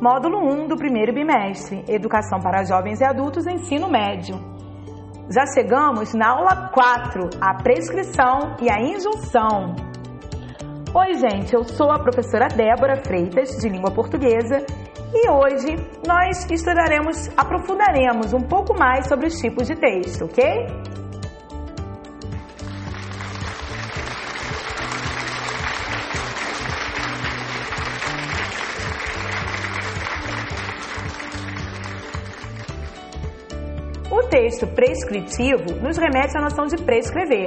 Módulo 1 do primeiro bimestre, Educação para Jovens e Adultos, Ensino Médio. Já chegamos na aula 4, a prescrição e a injunção. Oi, gente, eu sou a professora Débora Freitas, de língua portuguesa, e hoje nós estudaremos, aprofundaremos um pouco mais sobre os tipos de texto, ok? O texto prescritivo nos remete à noção de prescrever.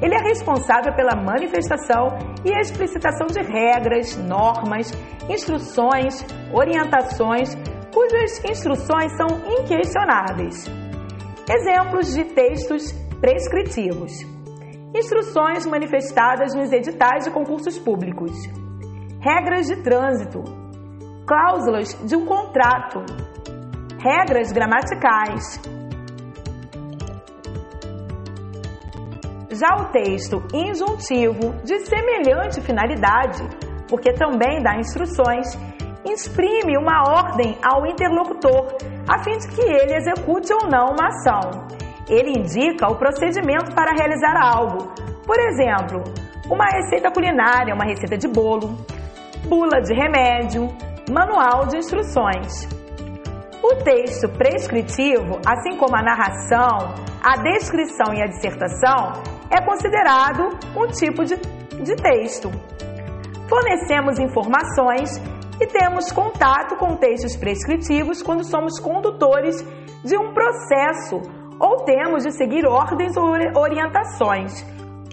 Ele é responsável pela manifestação e explicitação de regras, normas, instruções, orientações, cujas instruções são inquestionáveis. Exemplos de textos prescritivos: instruções manifestadas nos editais de concursos públicos, regras de trânsito, cláusulas de um contrato, regras gramaticais, Já o texto injuntivo, de semelhante finalidade, porque também dá instruções, exprime uma ordem ao interlocutor, a fim de que ele execute ou não uma ação. Ele indica o procedimento para realizar algo, por exemplo, uma receita culinária, uma receita de bolo, bula de remédio, manual de instruções. O texto prescritivo, assim como a narração, a descrição e a dissertação, é considerado um tipo de, de texto. Fornecemos informações e temos contato com textos prescritivos quando somos condutores de um processo ou temos de seguir ordens ou orientações,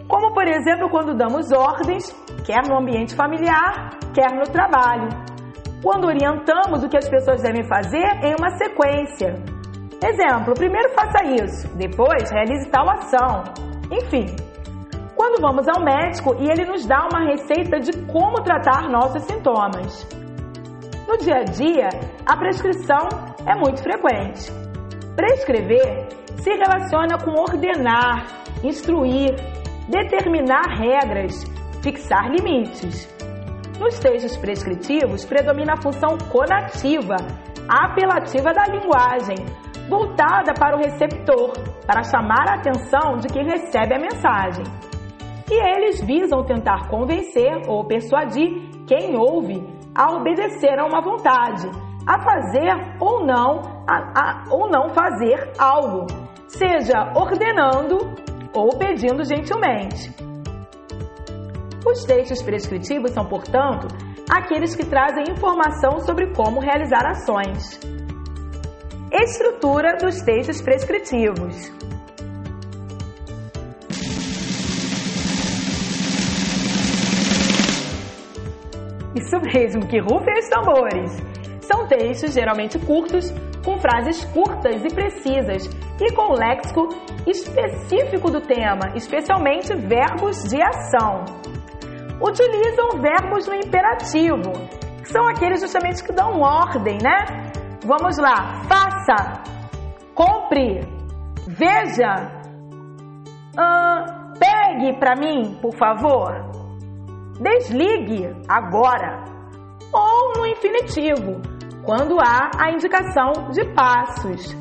como por exemplo quando damos ordens, quer no ambiente familiar, quer no trabalho, quando orientamos o que as pessoas devem fazer em uma sequência. Exemplo, primeiro faça isso, depois realize tal ação, enfim, quando vamos ao médico e ele nos dá uma receita de como tratar nossos sintomas. No dia a dia, a prescrição é muito frequente. Prescrever se relaciona com ordenar, instruir, determinar regras, fixar limites. Nos textos prescritivos predomina a função conativa, apelativa da linguagem, voltada para o receptor, para chamar a atenção de quem recebe a mensagem. E eles visam tentar convencer ou persuadir quem ouve a obedecer a uma vontade, a fazer ou não, a, a, ou não fazer algo, seja ordenando ou pedindo gentilmente. Os textos prescritivos são, portanto, aqueles que trazem informação sobre como realizar ações. Estrutura dos textos prescritivos. Isso mesmo, que rufem os tambores! São textos geralmente curtos, com frases curtas e precisas e com léxico específico do tema, especialmente verbos de ação. Utilizam verbos no imperativo, são aqueles justamente que dão ordem, né? Vamos lá, faça, compre, veja, uh, pegue para mim, por favor, desligue agora. Ou no infinitivo, quando há a indicação de passos.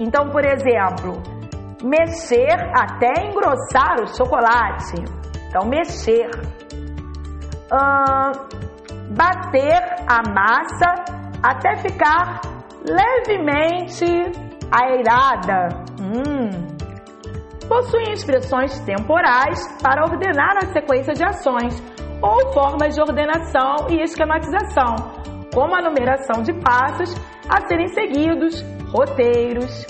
Então, por exemplo, mexer até engrossar o chocolate. Então, mexer. Uh, bater a massa até ficar levemente airada. Hum. Possuem expressões temporais para ordenar a sequência de ações ou formas de ordenação e esquematização, como a numeração de passos a serem seguidos, roteiros.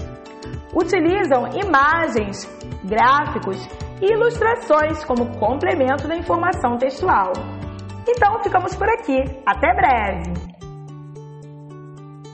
Utilizam imagens, gráficos e ilustrações como complemento da informação textual. Então ficamos por aqui. Até breve!